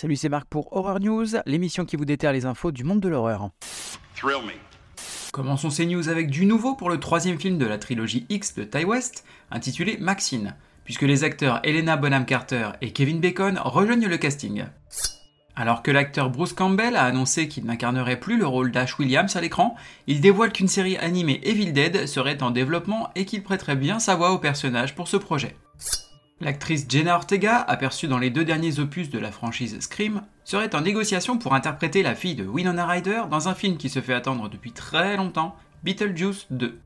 Salut, c'est Marc pour Horror News, l'émission qui vous déterre les infos du monde de l'horreur. Commençons ces news avec du nouveau pour le troisième film de la trilogie X de Ty West, intitulé Maxine, puisque les acteurs Helena Bonham Carter et Kevin Bacon rejoignent le casting. Alors que l'acteur Bruce Campbell a annoncé qu'il n'incarnerait plus le rôle d'Ash Williams à l'écran, il dévoile qu'une série animée Evil Dead serait en développement et qu'il prêterait bien sa voix au personnage pour ce projet. L'actrice Jenna Ortega, aperçue dans les deux derniers opus de la franchise Scream, serait en négociation pour interpréter la fille de Winona Ryder dans un film qui se fait attendre depuis très longtemps, Beetlejuice 2.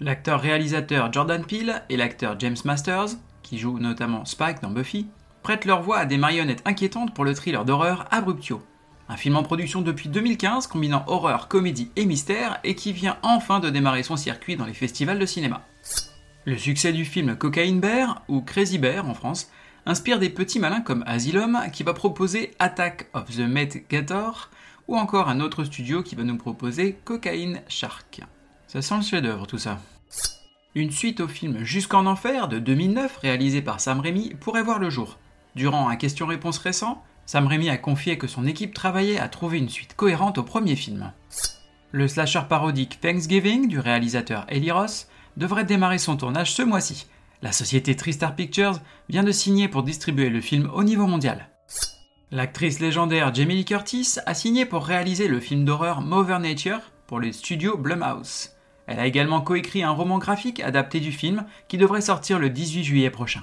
L'acteur réalisateur Jordan Peele et l'acteur James Masters, qui joue notamment Spike dans Buffy, prêtent leur voix à des marionnettes inquiétantes pour le thriller d'horreur Abruptio. Un film en production depuis 2015 combinant horreur, comédie et mystère et qui vient enfin de démarrer son circuit dans les festivals de cinéma. Le succès du film Cocaine Bear, ou Crazy Bear en France, inspire des petits malins comme Asylum qui va proposer Attack of the Met Gator, ou encore un autre studio qui va nous proposer Cocaine Shark. Ça sent le chef-d'œuvre tout ça. Une suite au film Jusqu'en Enfer de 2009 réalisé par Sam Raimi pourrait voir le jour. Durant un question-réponse récent, Sam Raimi a confié que son équipe travaillait à trouver une suite cohérente au premier film. Le slasher parodique Thanksgiving du réalisateur Eli Ross devrait démarrer son tournage ce mois-ci. La société Tristar Pictures vient de signer pour distribuer le film au niveau mondial. L'actrice légendaire Jamie Lee Curtis a signé pour réaliser le film d'horreur Mother Nature pour les studios Blumhouse. Elle a également coécrit un roman graphique adapté du film qui devrait sortir le 18 juillet prochain.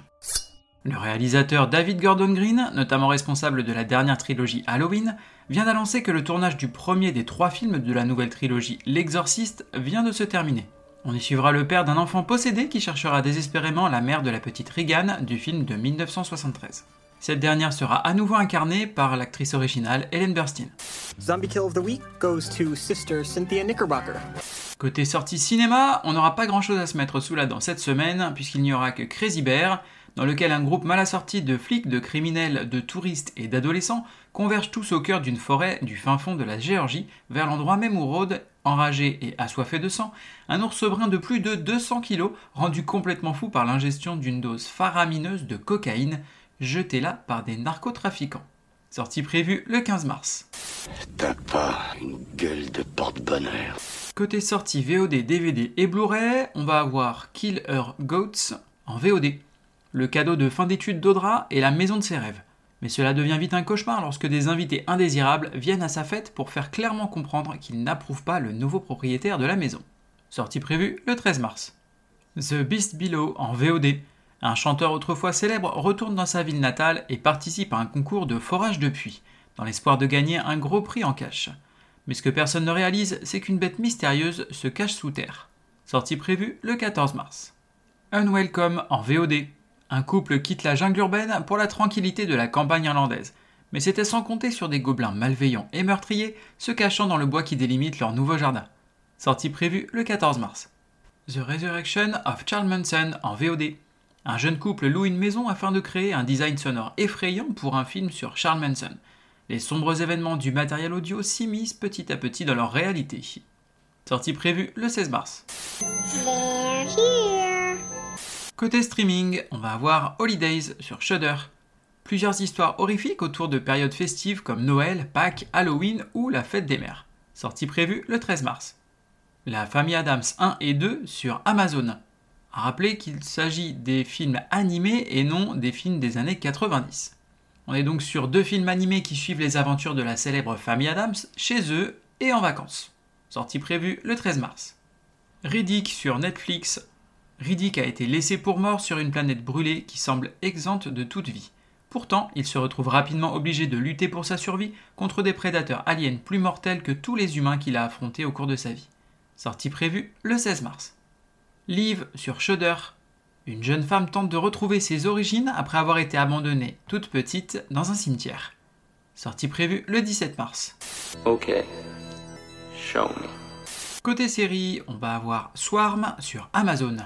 Le réalisateur David Gordon Green, notamment responsable de la dernière trilogie Halloween, vient d'annoncer que le tournage du premier des trois films de la nouvelle trilogie L'Exorciste vient de se terminer. On y suivra le père d'un enfant possédé qui cherchera désespérément la mère de la petite Regan du film de 1973. Cette dernière sera à nouveau incarnée par l'actrice originale Ellen Burstyn. Zombie Kill of the Week goes to Sister Cynthia Knickerbocker. Côté sortie cinéma, on n'aura pas grand chose à se mettre sous la dent cette semaine, puisqu'il n'y aura que Crazy Bear, dans lequel un groupe mal assorti de flics, de criminels, de touristes et d'adolescents convergent tous au cœur d'une forêt du fin fond de la Géorgie, vers l'endroit même où rôde, enragé et assoiffé de sang, un ours brun de plus de 200 kilos, rendu complètement fou par l'ingestion d'une dose faramineuse de cocaïne, jetée là par des narcotrafiquants. Sortie prévue le 15 mars. T'as pas une gueule de porte-bonheur. Côté sortie VOD, DVD et Blu-ray, on va avoir Kill Her Goats en VOD le cadeau de fin d'études d'Audra est la maison de ses rêves. Mais cela devient vite un cauchemar lorsque des invités indésirables viennent à sa fête pour faire clairement comprendre qu'ils n'approuvent pas le nouveau propriétaire de la maison. Sortie prévue le 13 mars. The Beast Below en VOD. Un chanteur autrefois célèbre retourne dans sa ville natale et participe à un concours de forage de puits, dans l'espoir de gagner un gros prix en cash. Mais ce que personne ne réalise, c'est qu'une bête mystérieuse se cache sous terre. Sortie prévue le 14 mars. Unwelcome en VOD. Un couple quitte la jungle urbaine pour la tranquillité de la campagne irlandaise. Mais c'était sans compter sur des gobelins malveillants et meurtriers se cachant dans le bois qui délimite leur nouveau jardin. Sortie prévue le 14 mars. The Resurrection of Charles Manson en VOD. Un jeune couple loue une maison afin de créer un design sonore effrayant pour un film sur Charles Manson. Les sombres événements du matériel audio s'immiscent petit à petit dans leur réalité. Sortie prévue le 16 mars. Côté streaming, on va avoir Holidays sur Shudder. Plusieurs histoires horrifiques autour de périodes festives comme Noël, Pâques, Halloween ou la fête des mères. Sortie prévue le 13 mars. La famille Adams 1 et 2 sur Amazon. A rappeler qu'il s'agit des films animés et non des films des années 90. On est donc sur deux films animés qui suivent les aventures de la célèbre famille Adams chez eux et en vacances. Sortie prévue le 13 mars. Riddick sur Netflix Riddick a été laissé pour mort sur une planète brûlée qui semble exempte de toute vie. Pourtant, il se retrouve rapidement obligé de lutter pour sa survie contre des prédateurs aliens plus mortels que tous les humains qu'il a affrontés au cours de sa vie. Sortie prévue le 16 mars. Liv sur Shudder. Une jeune femme tente de retrouver ses origines après avoir été abandonnée toute petite dans un cimetière. Sortie prévue le 17 mars. Ok. Show me. Côté série, on va avoir Swarm sur Amazon.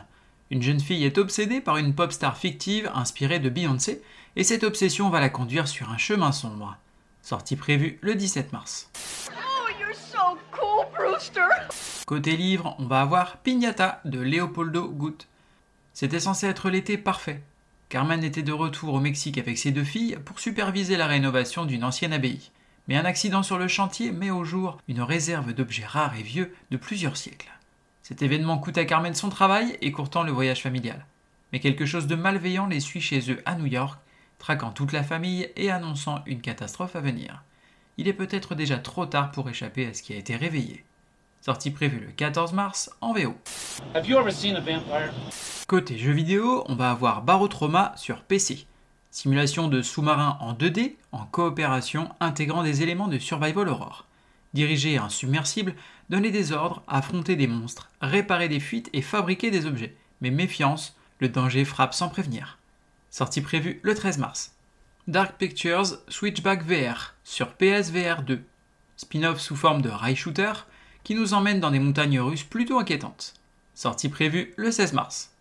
Une jeune fille est obsédée par une pop star fictive inspirée de Beyoncé, et cette obsession va la conduire sur un chemin sombre. Sortie prévue le 17 mars. Oh, you're so cool, Brewster! Côté livre, on va avoir Pignata de Leopoldo Gut. C'était censé être l'été parfait. Carmen était de retour au Mexique avec ses deux filles pour superviser la rénovation d'une ancienne abbaye. Mais un accident sur le chantier met au jour une réserve d'objets rares et vieux de plusieurs siècles. Cet événement coûte à Carmen son travail et courtant le voyage familial. Mais quelque chose de malveillant les suit chez eux à New York, traquant toute la famille et annonçant une catastrophe à venir. Il est peut-être déjà trop tard pour échapper à ce qui a été réveillé. Sortie prévue le 14 mars en VO. Côté jeux vidéo, on va avoir Barotrauma sur PC. Simulation de sous-marin en 2D, en coopération intégrant des éléments de survival horror. Diriger un submersible, donner des ordres, affronter des monstres, réparer des fuites et fabriquer des objets. Mais méfiance, le danger frappe sans prévenir. Sortie prévue le 13 mars. Dark Pictures Switchback VR sur PSVR 2. Spin-off sous forme de rail shooter qui nous emmène dans des montagnes russes plutôt inquiétantes. Sortie prévue le 16 mars.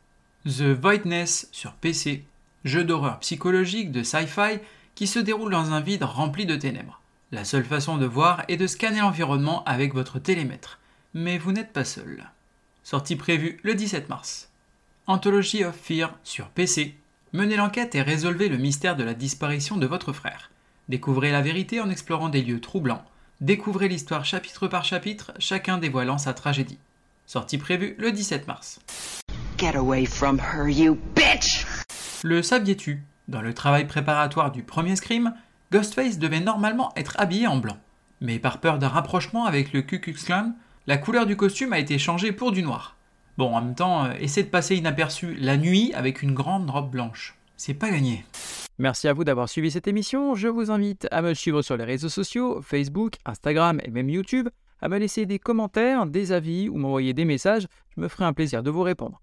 The Voidness sur PC jeu d'horreur psychologique de sci-fi qui se déroule dans un vide rempli de ténèbres. La seule façon de voir est de scanner l'environnement avec votre télémètre. Mais vous n'êtes pas seul. Sortie prévue le 17 mars. Anthology of Fear sur PC. Menez l'enquête et résolvez le mystère de la disparition de votre frère. Découvrez la vérité en explorant des lieux troublants. Découvrez l'histoire chapitre par chapitre, chacun dévoilant sa tragédie. Sortie prévue le 17 mars. Get away from her, you bitch! Le saviez-tu? Dans le travail préparatoire du premier Scream, Ghostface devait normalement être habillé en blanc. Mais par peur d'un rapprochement avec le Ku Klux la couleur du costume a été changée pour du noir. Bon, en même temps, euh, essaie de passer inaperçu la nuit avec une grande robe blanche. C'est pas gagné. Merci à vous d'avoir suivi cette émission. Je vous invite à me suivre sur les réseaux sociaux, Facebook, Instagram et même YouTube, à me laisser des commentaires, des avis ou m'envoyer des messages. Je me ferai un plaisir de vous répondre.